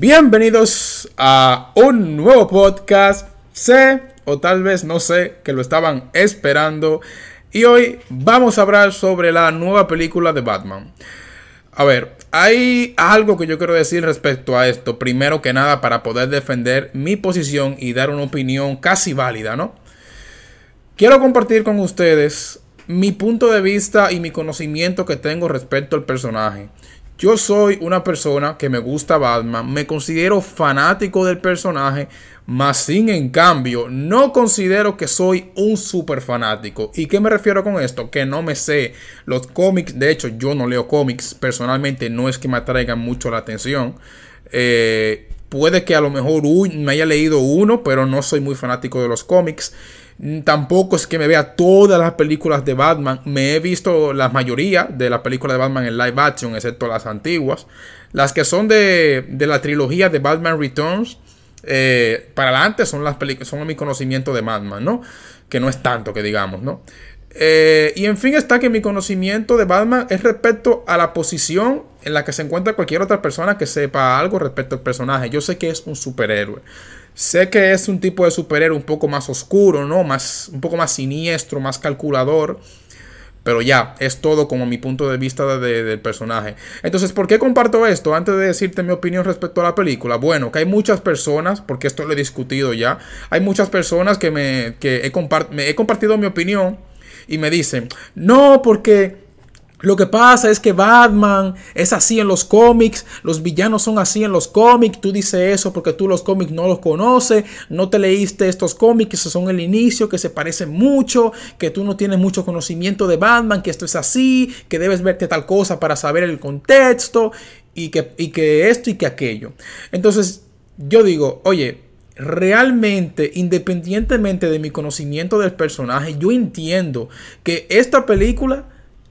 Bienvenidos a un nuevo podcast. Sé, o tal vez no sé, que lo estaban esperando. Y hoy vamos a hablar sobre la nueva película de Batman. A ver, hay algo que yo quiero decir respecto a esto. Primero que nada, para poder defender mi posición y dar una opinión casi válida, ¿no? Quiero compartir con ustedes mi punto de vista y mi conocimiento que tengo respecto al personaje. Yo soy una persona que me gusta Batman, me considero fanático del personaje, más sin en cambio no considero que soy un super fanático. ¿Y qué me refiero con esto? Que no me sé los cómics, de hecho yo no leo cómics, personalmente no es que me atraigan mucho la atención. Eh, puede que a lo mejor me haya leído uno, pero no soy muy fanático de los cómics. Mm, tampoco es que me vea todas las películas de Batman. Me he visto la mayoría de las películas de Batman en live action, excepto las antiguas. Las que son de, la trilogía de Batman Returns. Eh, para adelante son las películas, son mi conocimiento de Batman, ¿no? Que no es tanto que digamos, ¿no? Eh, y en fin está que mi conocimiento de Batman es respecto a la posición en la que se encuentra cualquier otra persona que sepa algo respecto al personaje. Yo sé que es un superhéroe. Sé que es un tipo de superhéroe un poco más oscuro, ¿no? Más, un poco más siniestro, más calculador. Pero ya, es todo como mi punto de vista del personaje. Entonces, ¿por qué comparto esto? Antes de decirte mi opinión respecto a la película. Bueno, que hay muchas personas, porque esto lo he discutido ya. Hay muchas personas que me, que he, me he compartido mi opinión y me dicen, no, porque lo que pasa es que Batman es así en los cómics, los villanos son así en los cómics, tú dices eso porque tú los cómics no los conoces, no te leíste estos cómics, esos son el inicio, que se parecen mucho, que tú no tienes mucho conocimiento de Batman, que esto es así, que debes verte tal cosa para saber el contexto y que, y que esto y que aquello. Entonces yo digo, oye, realmente, independientemente de mi conocimiento del personaje, yo entiendo que esta película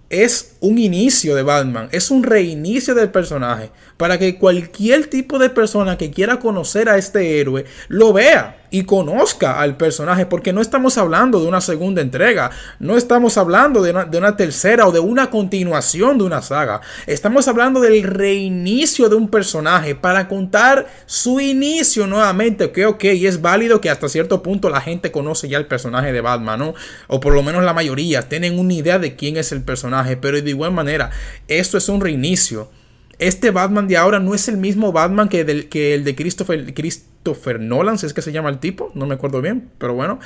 es un inicio de Batman, es un reinicio del personaje, para que cualquier tipo de persona que quiera conocer a este héroe lo vea y conozca al personaje, porque no estamos hablando de una segunda entrega, no estamos hablando de una, tercera o de una continuación de una saga, estamos hablando del reinicio de un personaje para contar su inicio nuevamente, que ok, es válido que hasta cierto punto la gente conoce ya el personaje de Batman, ¿no? O por lo menos la mayoría tienen una idea de quién es el personaje, pero de igual manera, esto es un reinicio. Este Batman de ahora no es el mismo Batman que, del, que el de Christopher, Christopher Nolan, si es que se llama el tipo, no me acuerdo bien, pero bueno.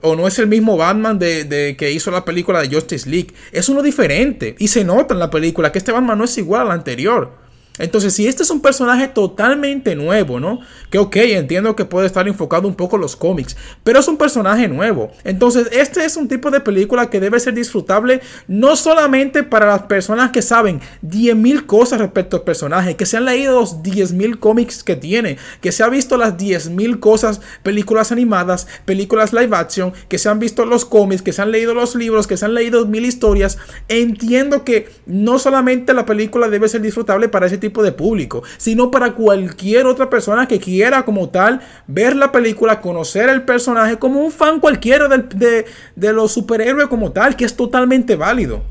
O no es el mismo Batman de, de, que hizo la película de Justice League. Es uno diferente y se nota en la película que este Batman no es igual al anterior. Entonces, si este es un personaje totalmente nuevo, ¿no? Que ok, entiendo que puede estar enfocado un poco en los cómics, pero es un personaje nuevo. Entonces, este es un tipo de película que debe ser disfrutable no solamente para las personas que saben 10.000 cosas respecto al personaje, que se han leído los 10.000 cómics que tiene, que se ha visto las 10.000 cosas, películas animadas, películas live action, que se han visto los cómics, que se han leído los libros, que se han leído mil historias. Entiendo que no solamente la película debe ser disfrutable para ese tipo tipo de público, sino para cualquier otra persona que quiera como tal ver la película, conocer el personaje como un fan cualquiera de, de los superhéroes como tal, que es totalmente válido.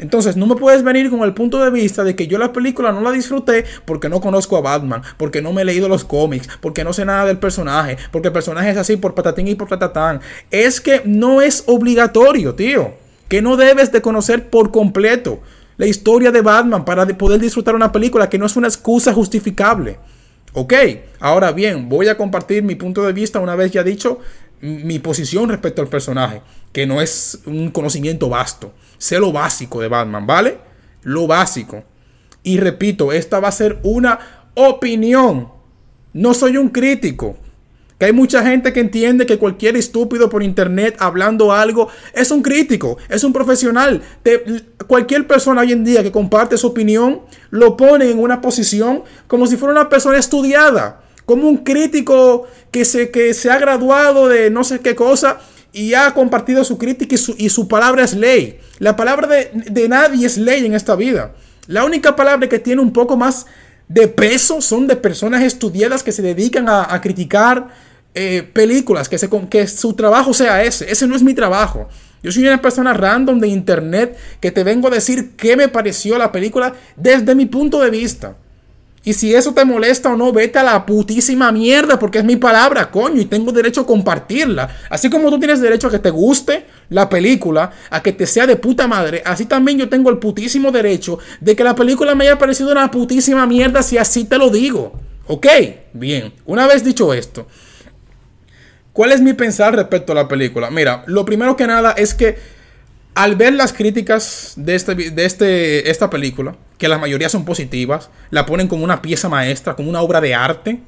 Entonces, no me puedes venir con el punto de vista de que yo la película no la disfruté porque no conozco a Batman, porque no me he leído los cómics, porque no sé nada del personaje, porque el personaje es así por patatín y por tatatán. Es que no es obligatorio, tío. Que no debes de conocer por completo la historia de Batman para poder disfrutar una película que no es una excusa justificable. Ok, ahora bien, voy a compartir mi punto de vista una vez ya dicho mi posición respecto al personaje, que no es un conocimiento vasto. Sé lo básico de Batman, ¿vale? Lo básico. Y repito, esta va a ser una opinión. No soy un crítico. Que hay mucha gente que entiende que cualquier estúpido por internet hablando algo es un crítico, es un profesional. cualquier persona hoy en día que comparte su opinión lo pone en una posición como si fuera una persona estudiada, como un crítico que se, que se ha graduado de no sé qué cosa y ha compartido su crítica y su, palabra es ley. La palabra de, de nadie es ley en esta vida. La única palabra que tiene un poco más de peso son de personas estudiadas que se dedican a, a criticar eh, películas, que, se, que su trabajo sea ese. Ese no es mi trabajo. Yo soy una persona random de internet que te vengo a decir qué me pareció la película desde mi punto de vista. Y si eso te molesta o no, vete a la putísima mierda porque es mi palabra, coño, y tengo derecho a compartirla. Así como tú tienes derecho a que te guste la película, a que te sea de puta madre, así también yo tengo el putísimo derecho de que la película me haya parecido una putísima mierda si así te lo digo. ¿Ok? Bien, una vez dicho esto, ¿cuál es mi pensar respecto a la película? Mira, lo primero que nada es que al ver las críticas de, este, de este, esta película, que la mayoría son positivas, la ponen como una pieza maestra, como una obra de arte,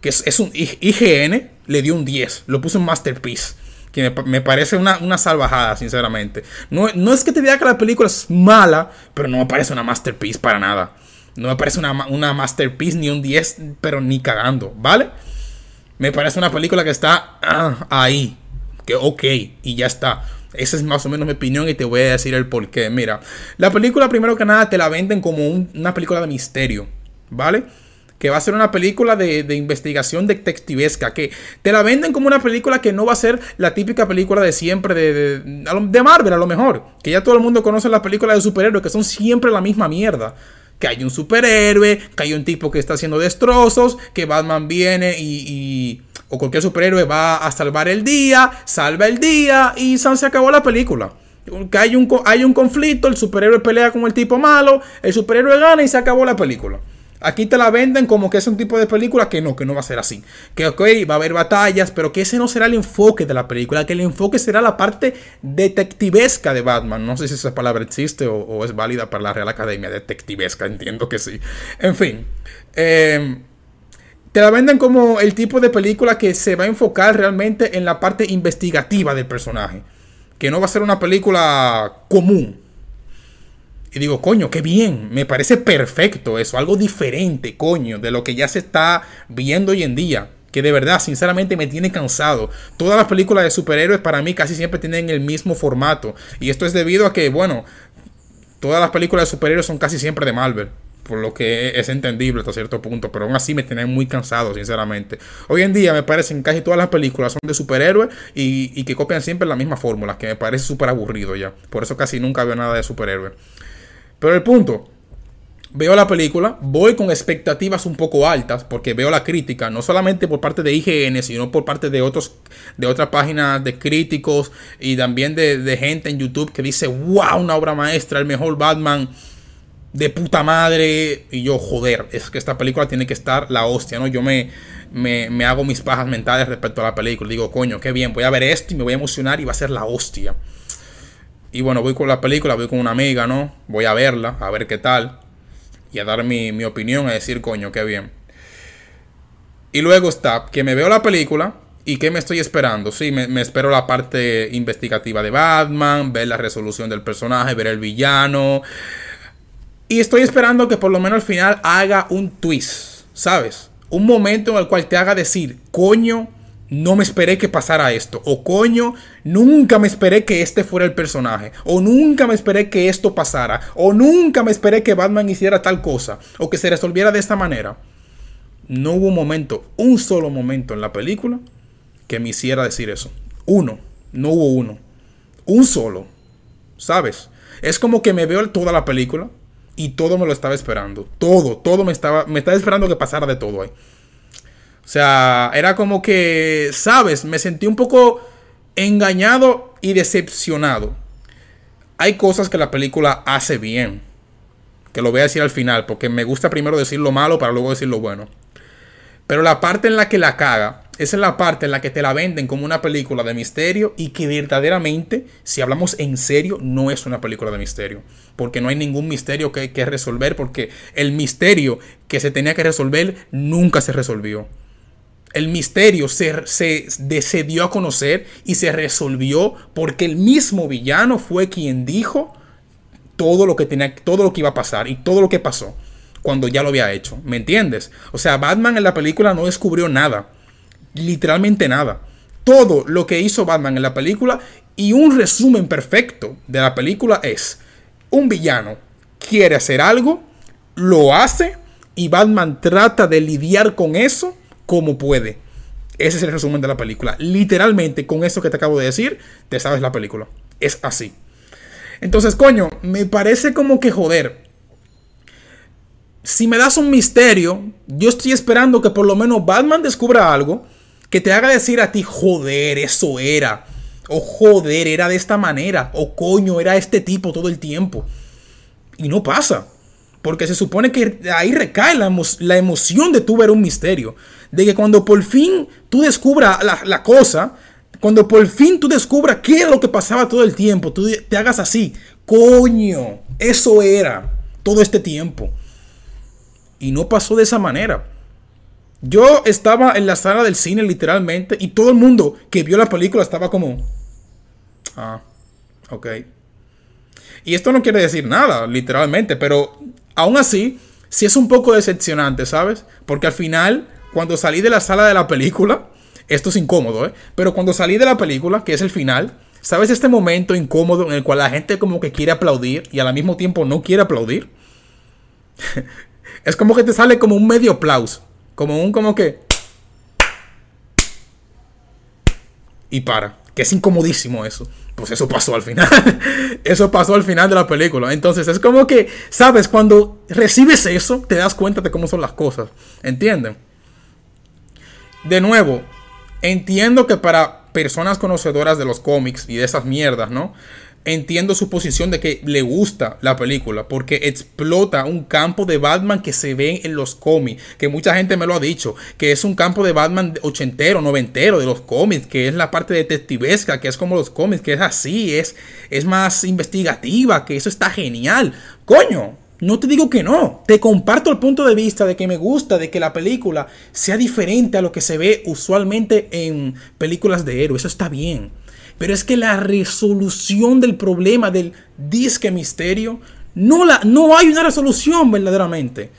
que es, un IGN, le dio un 10, lo puso en Masterpiece. Que me, parece una, salvajada, sinceramente. No, no, es que te diga que la película es mala, pero no me parece una masterpiece para nada. No me parece una, una masterpiece ni un 10, pero ni cagando, ¿vale? Me parece una película que está ah, ahí. Que ok, y ya está. Esa es más o menos mi opinión y te voy a decir el por qué. Mira, la película primero que nada te la venden como una película de misterio, ¿vale? Que va a ser una película de, investigación detectivesca, que te la venden como una película que no va a ser la típica película de siempre de, de, Marvel a lo mejor. Que ya todo el mundo conoce las películas de superhéroes, que son siempre la misma mierda que hay un superhéroe, que hay un tipo que está haciendo destrozos, que Batman viene y, o cualquier superhéroe va a salvar el día, salva el día y se acabó la película. Que hay un, hay un conflicto, el superhéroe pelea con el tipo malo, el superhéroe gana y se acabó la película. Aquí te la venden como que es un tipo de película que no, que no va a ser así. Que ok, va a haber batallas, pero que ese no será el enfoque de la película, que el enfoque será la parte detectivesca de Batman. No sé si esa palabra existe o, es válida para la Real Academia, detectivesca, entiendo que sí. En fin, eh, te la venden como el tipo de película que se va a enfocar realmente en la parte investigativa del personaje. Que no va a ser una película común. Y digo, coño, qué bien, me parece perfecto eso, algo diferente, coño, de lo que ya se está viendo hoy en día. Que de verdad, sinceramente, me tiene cansado. Todas las películas de superhéroes para mí casi siempre tienen el mismo formato. Y esto es debido a que, bueno, todas las películas de superhéroes son casi siempre de Marvel por lo que es entendible hasta cierto punto, pero aún así me tienen muy cansado, sinceramente. Hoy en día me parecen casi todas las películas son de superhéroes y, que copian siempre la misma fórmula, que me parece súper aburrido ya. Por eso casi nunca veo nada de superhéroes. Pero el punto, veo la película, voy con expectativas un poco altas, porque veo la crítica, no solamente por parte de IGN, sino por parte de otros, de otras páginas de críticos y también de, gente en YouTube que dice, wow, una obra maestra, el mejor Batman de puta madre. Y yo, joder, es que esta película tiene que estar la hostia, ¿no? Yo me, me, hago mis pajas mentales respecto a la película. Digo, coño, qué bien, voy a ver esto y me voy a emocionar y va a ser la hostia. Y bueno, voy con la película, voy con una amiga, ¿no? Voy a verla, a ver qué tal. Y a dar mi, mi opinión, a decir, coño, qué bien. Y luego está, que me veo la película ¿Y qué me estoy esperando? Sí, me, me, espero la parte investigativa de Batman, ver la resolución del personaje, ver el villano, y estoy esperando que por lo menos al final haga un twist, ¿sabes? Un momento en el cual te haga decir, coño, no me esperé que pasara esto. O coño, nunca me esperé que este fuera el personaje. O nunca me esperé que esto pasara. O nunca me esperé que Batman hiciera tal cosa. O que se resolviera de esta manera. No hubo un momento, un solo momento en la película que me hiciera decir eso. Uno. No hubo uno. Un solo. ¿Sabes? Es como que me veo toda la película y todo me lo estaba esperando. Todo, todo me estaba, me estaba esperando que pasara de todo ahí. O sea, era como que, ¿sabes? Me sentí un poco engañado y decepcionado. Hay cosas que la película hace bien. Que lo voy a decir al final, porque me gusta primero decir lo malo para luego decir lo bueno. Pero la parte en la que la caga esa es la parte en la que te la venden como una película de misterio y que verdaderamente, si hablamos en serio, no es una película de misterio. Porque no hay ningún misterio que, que resolver, porque el misterio que se tenía que resolver nunca se resolvió. El misterio se, se, a conocer y se resolvió porque el mismo villano fue quien dijo todo lo que tenía, todo lo que iba a pasar y todo lo que pasó cuando ya lo había hecho. ¿Me entiendes? O sea, Batman en la película no descubrió nada literalmente nada. Todo lo que hizo Batman en la película y un resumen perfecto de la película es un villano quiere hacer algo, lo hace y Batman trata de lidiar con eso como puede. Ese es el resumen de la película. Literalmente, con eso que te acabo de decir, te sabes la película. Es así. Entonces, coño, me parece como que joder si me das un misterio, yo estoy esperando que por lo menos Batman descubra algo que te haga decir a ti, joder, eso era. O joder, era de esta manera. O coño, era este tipo todo el tiempo. Y no pasa. Porque se supone que ahí recae la, emoción de tú ver un misterio. De que cuando por fin tú descubras la, cosa, cuando por fin tú descubras qué es lo que pasaba todo el tiempo, tú te hagas así. Coño, eso era todo este tiempo. Y no pasó de esa manera. Yo estaba en la sala del cine literalmente y todo el mundo que vio la película estaba como... Ah, ok. Y esto no quiere decir nada, literalmente, pero aún así, sí es un poco decepcionante, ¿sabes? Porque al final, cuando salí de la sala de la película, esto es incómodo, ¿eh? Pero cuando salí de la película, que es el final, ¿sabes este momento incómodo en el cual la gente como que quiere aplaudir y al mismo tiempo no quiere aplaudir? es como que te sale como un medio aplauso. Como un como que... Y para. Que es incomodísimo eso. Pues eso pasó al final. eso pasó al final de la película. Entonces es como que, ¿sabes? Cuando recibes eso, te das cuenta de cómo son las cosas. ¿Entienden? De nuevo, entiendo que para personas conocedoras de los cómics y de esas mierdas, ¿no? entiendo su posición de que le gusta la película porque explota un campo de Batman que se ve en los cómics, que mucha gente me lo ha dicho, que es un campo de Batman ochentero, noventero de los cómics, que es la parte detectivesca, que es como los cómics, que es así, es, es más investigativa, que eso está genial. Coño, no te digo que no, te comparto el punto de vista de que me gusta de que la película sea diferente a lo que se ve usualmente en películas de héroes, eso está bien. Pero es que la resolución del problema del disque misterio, no, la, no hay una resolución verdaderamente.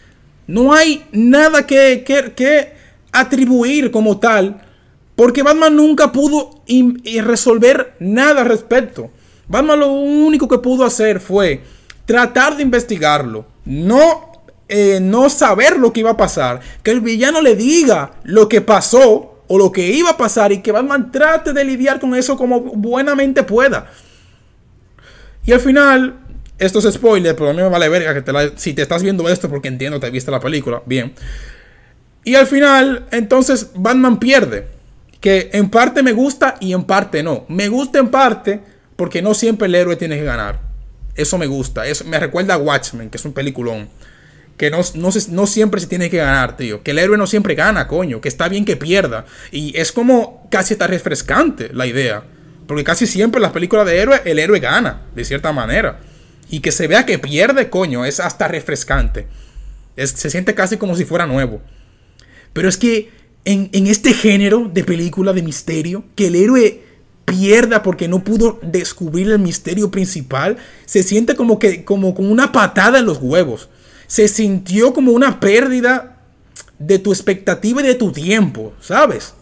No hay nada que, que, atribuir como tal, porque Batman nunca pudo resolver nada al respecto. Batman lo único que pudo hacer fue tratar de investigarlo, no, eh, no saber lo que iba a pasar, que el villano le diga lo que pasó o lo que iba a pasar y que Batman trate de lidiar con eso como buenamente pueda. Y al final, esto es spoiler, pero a mí me vale verga que te si te estás viendo esto porque entiendo te viste la película, bien. Y al final, entonces Batman pierde. Que en parte me gusta y en parte no. Me gusta en parte porque no siempre el héroe tiene que ganar. Eso me gusta. Eso me recuerda a Watchmen, que es un peliculón que no, no, siempre se tiene que ganar, tío. Que el héroe no siempre gana, coño. Que está bien que pierda. Y es como casi está refrescante la idea. Porque casi siempre en las películas de héroe, el héroe gana, de cierta manera. Y que se vea que pierde, coño, es hasta refrescante. se siente casi como si fuera nuevo. Pero es que en, este género de película de misterio, que el héroe pierda porque no pudo descubrir el misterio principal, se siente como que como con una patada en los huevos se sintió como una pérdida de tu expectativa y de tu tiempo, ¿sabes?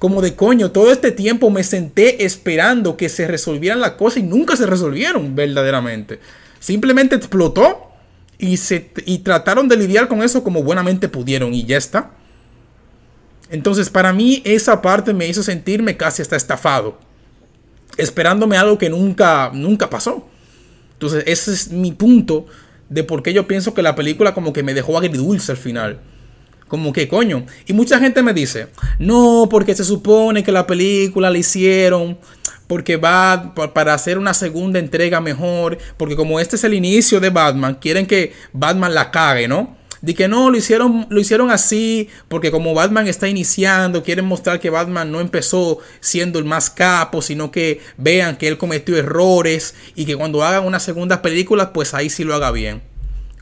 Como de coño, todo este tiempo me senté esperando que se resolvieran las cosas y nunca se resolvieron verdaderamente. Simplemente explotó y, se, y trataron de lidiar con eso como buenamente pudieron y ya está. Entonces para mí esa parte me hizo sentirme casi hasta estafado. Esperándome algo que nunca, nunca pasó. Entonces ese es mi punto de por qué yo pienso que la película como que me dejó agridulce al final. Como que coño. Y mucha gente me dice, no, porque se supone que la película la hicieron porque va para hacer una segunda entrega mejor. Porque como este es el inicio de Batman, quieren que Batman la cague, ¿no? De que no, lo hicieron, lo hicieron así, porque como Batman está iniciando, quieren mostrar que Batman no empezó siendo el más capo, sino que vean que él cometió errores y que cuando hagan una segunda película, pues ahí sí lo haga bien.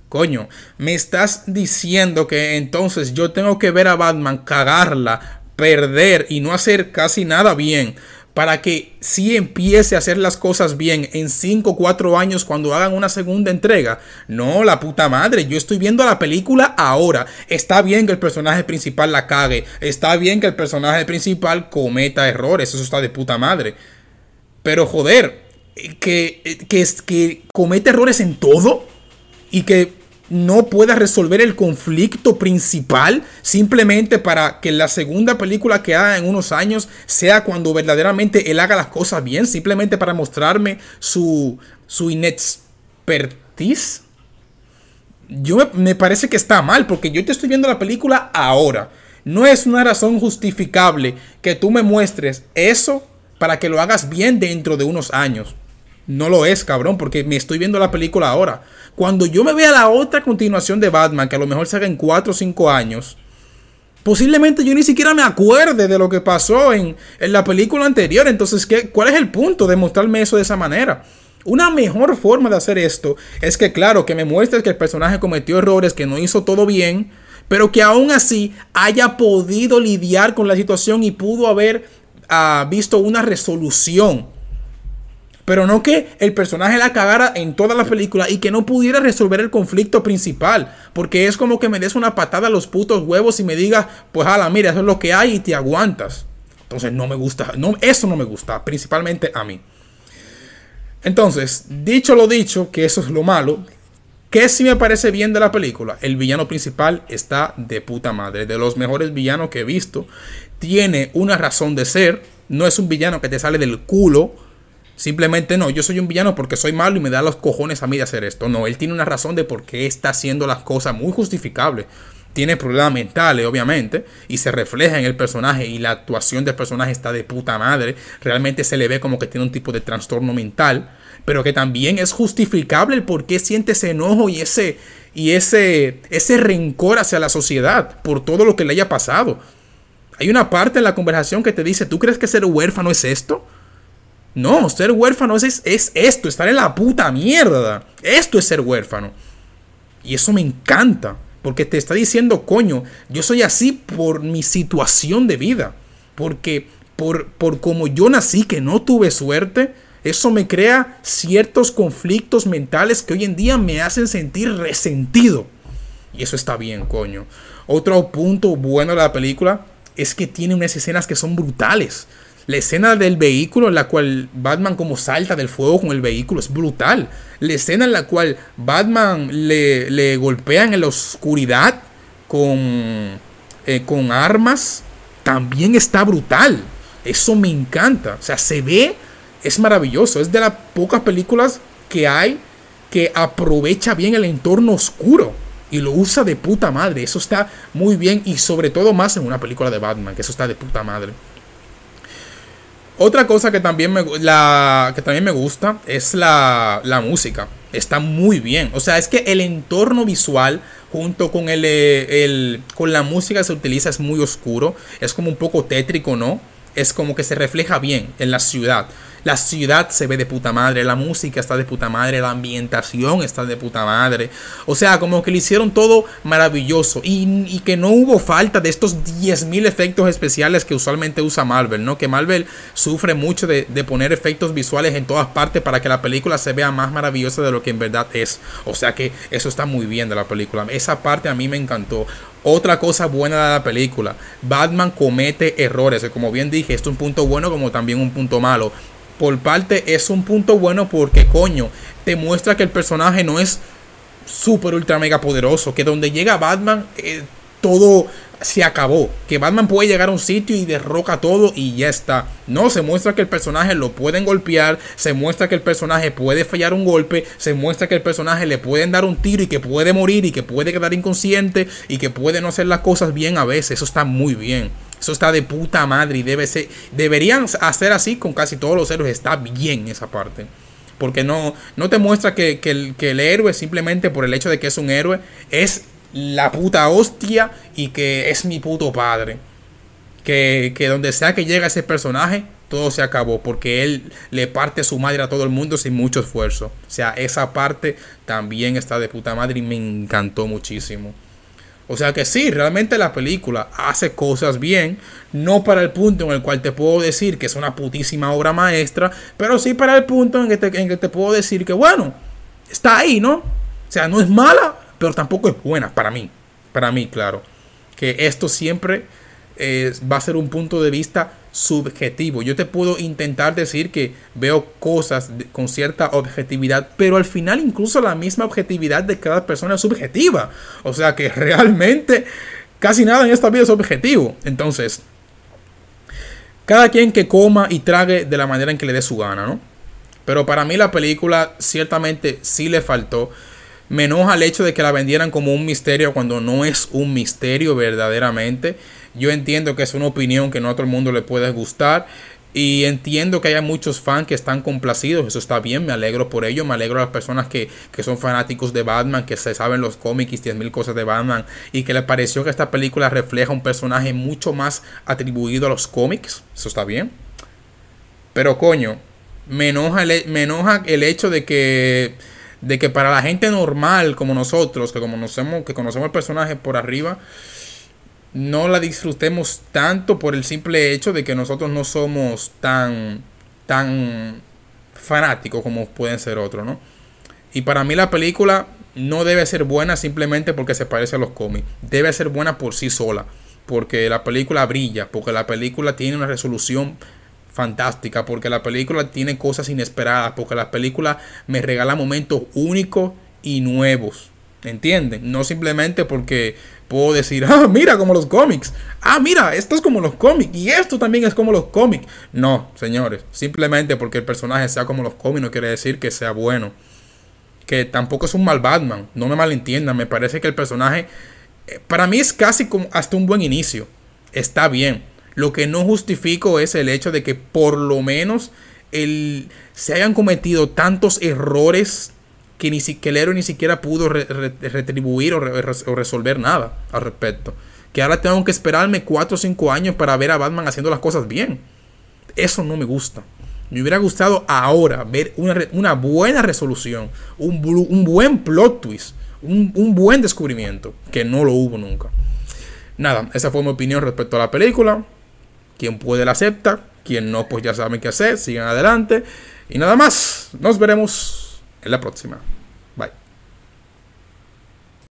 Coño, me estás diciendo que entonces yo tengo que ver a Batman cagarla, perder y no hacer casi nada bien para que si empiece a hacer las cosas bien en 5 o 4 años cuando hagan una segunda entrega. No, la puta madre, yo estoy viendo la película ahora. Está bien que el personaje principal la cague, está bien que el personaje principal cometa errores, eso está de puta madre. Pero joder, que, que, que comete errores en todo y que no pueda resolver el conflicto principal simplemente para que la segunda película que haga en unos años sea cuando verdaderamente él haga las cosas bien, simplemente para mostrarme su, su inexpertise. yo me, me parece que está mal, porque yo te estoy viendo la película ahora. No es una razón justificable que tú me muestres eso para que lo hagas bien dentro de unos años. No lo es, cabrón, porque me estoy viendo la película ahora. Cuando yo me vea la otra continuación de Batman, que a lo mejor se haga en 4 o 5 años, posiblemente yo ni siquiera me acuerde de lo que pasó en, en la película anterior. Entonces, ¿qué, ¿cuál es el punto de mostrarme eso de esa manera? Una mejor forma de hacer esto es que, claro, que me muestres que el personaje cometió errores, que no hizo todo bien, pero que aún así haya podido lidiar con la situación y pudo haber uh, visto una resolución. Pero no que el personaje la cagara en toda la película y que no pudiera resolver el conflicto principal. Porque es como que me des una patada a los putos huevos y me digas, pues ala, mira, eso es lo que hay y te aguantas. Entonces no me gusta, no, eso no me gusta, principalmente a mí. Entonces, dicho lo dicho, que eso es lo malo, ¿Qué sí me parece bien de la película? El villano principal está de puta madre. De los mejores villanos que he visto. Tiene una razón de ser. No es un villano que te sale del culo. Simplemente no, yo soy un villano porque soy malo y me da los cojones a mí de hacer esto. No, él tiene una razón de por qué está haciendo las cosas muy justificables. Tiene problemas mentales, obviamente, y se refleja en el personaje y la actuación del personaje está de puta madre. Realmente se le ve como que tiene un tipo de trastorno mental pero que también es justificable el por qué siente ese enojo y ese, y ese, ese rencor hacia la sociedad por todo lo que le haya pasado. Hay una parte en la conversación que te dice, ¿tú crees que ser huérfano es esto? No, ser huérfano es, es esto, estar en la puta mierda. Esto es ser huérfano. Y eso me encanta, porque te está diciendo, coño, yo soy así por mi situación de vida. Porque por, por como yo nací, que no tuve suerte, eso me crea ciertos conflictos mentales que hoy en día me hacen sentir resentido. Y eso está bien, coño. Otro punto bueno de la película es que tiene unas escenas que son brutales. La escena del vehículo en la cual Batman como salta del fuego con el vehículo es brutal. La escena en la cual Batman le, le en la oscuridad con, eh, con armas también está brutal. Eso me encanta. O sea, se ve es maravilloso. Es de las pocas películas que hay que aprovecha bien el entorno oscuro y lo usa de puta madre. Eso está muy bien y sobre todo más en una película de Batman, que eso está de puta madre. Otra cosa que también me, la, que también me gusta es la, la música. Está muy bien. O sea, es que el entorno visual junto con, el, el, con la música que se utiliza es muy oscuro. Es como un poco tétrico, ¿no? Es como que se refleja bien en la ciudad. La ciudad se ve de puta madre, la música está de puta madre, la ambientación está de puta madre. O sea, como que le hicieron todo maravilloso y, que no hubo falta de estos 10.000 efectos especiales que usualmente usa Marvel, ¿no? Que Marvel sufre mucho de, de poner efectos visuales en todas partes para que la película se vea más maravillosa de lo que en verdad es. O sea que eso está muy bien de la película. Esa parte a mí me encantó. Otra cosa buena de la película, Batman comete errores, como bien dije, esto es un punto bueno como también un punto malo por parte es un punto bueno porque coño, te muestra que el personaje no es súper ultra mega poderoso, que donde llega Batman eh, todo se acabó, que Batman puede llegar a un sitio y derroca todo y ya está. No, se muestra que el personaje lo pueden golpear, se muestra que el personaje puede fallar un golpe, se muestra que el personaje le pueden dar un tiro y que puede morir y que puede quedar inconsciente y que puede no hacer las cosas bien a veces, eso está muy bien. Eso está de puta madre y debe ser, deberían hacer así con casi todos los héroes. Está bien esa parte. Porque no, no te muestra que, el, que el héroe simplemente por el hecho de que es un héroe es la puta hostia y que es mi puto padre. Que, que, donde sea que llega ese personaje, todo se acabó. Porque él le parte su madre a todo el mundo sin mucho esfuerzo. O sea, esa parte también está de puta madre y me encantó muchísimo. O sea que sí, realmente la película hace cosas bien, no para el punto en el cual te puedo decir que es una putísima obra maestra, pero sí para el punto en que te, en que te puedo decir que, bueno, está ahí, ¿no? O sea, no es mala, pero tampoco es buena para mí. Para mí, claro. Que esto siempre eh, va a ser un punto de vista subjetivo. Yo te puedo intentar decir que veo cosas con cierta objetividad, pero al final incluso la misma objetividad de cada persona es subjetiva. O sea que realmente casi nada en esta vida es objetivo. Entonces, cada quien que coma y trague de la manera en que le dé su gana, ¿no? Pero para mí la película ciertamente sí le faltó. Me enoja el hecho de que la vendieran como un misterio cuando no es un misterio verdaderamente. Yo entiendo que es una opinión que no a todo el mundo le puede gustar. Y entiendo que haya muchos fans que están complacidos, eso está bien, me alegro por ello, me alegro a las personas que, que son fanáticos de Batman, que se saben los cómics y 10.000 cosas de Batman, y que les pareció que esta película refleja un personaje mucho más atribuido a los cómics, eso está bien. Pero coño, me enoja el, me enoja el hecho de que de que para la gente normal como nosotros, que como conocemos, que conocemos el personaje por arriba, no la disfrutemos tanto por el simple hecho de que nosotros no somos tan tan fanáticos como pueden ser otros, ¿no? Y para mí la película no debe ser buena simplemente porque se parece a los cómics. Debe ser buena por sí sola. Porque la película brilla. Porque la película tiene una resolución fantástica. Porque la película tiene cosas inesperadas. Porque la película me regala momentos únicos y nuevos. ¿Entienden? No simplemente porque puedo decir, ah, mira como los cómics. Ah, mira, esto es como los cómics. Y esto también es como los cómics. No, señores. Simplemente porque el personaje sea como los cómics no quiere decir que sea bueno. Que tampoco es un mal Batman. No me malentiendan. Me parece que el personaje, eh, para mí es casi como hasta un buen inicio. Está bien. Lo que no justifico es el hecho de que por lo menos el, se hayan cometido tantos errores que, ni que el héroe ni siquiera pudo retribuir o, resolver nada al respecto. Que ahora tengo que esperarme 4 o 5 años para ver a Batman haciendo las cosas bien. Eso no me gusta. Me hubiera gustado ahora ver una, buena resolución, un, un, buen plot twist, un, un buen descubrimiento, que no lo hubo nunca. Nada, esa fue mi opinión respecto a la película. Quien puede la acepta, quien no, pues ya saben qué hacer, sigan adelante. Y nada más, nos veremos en la próxima.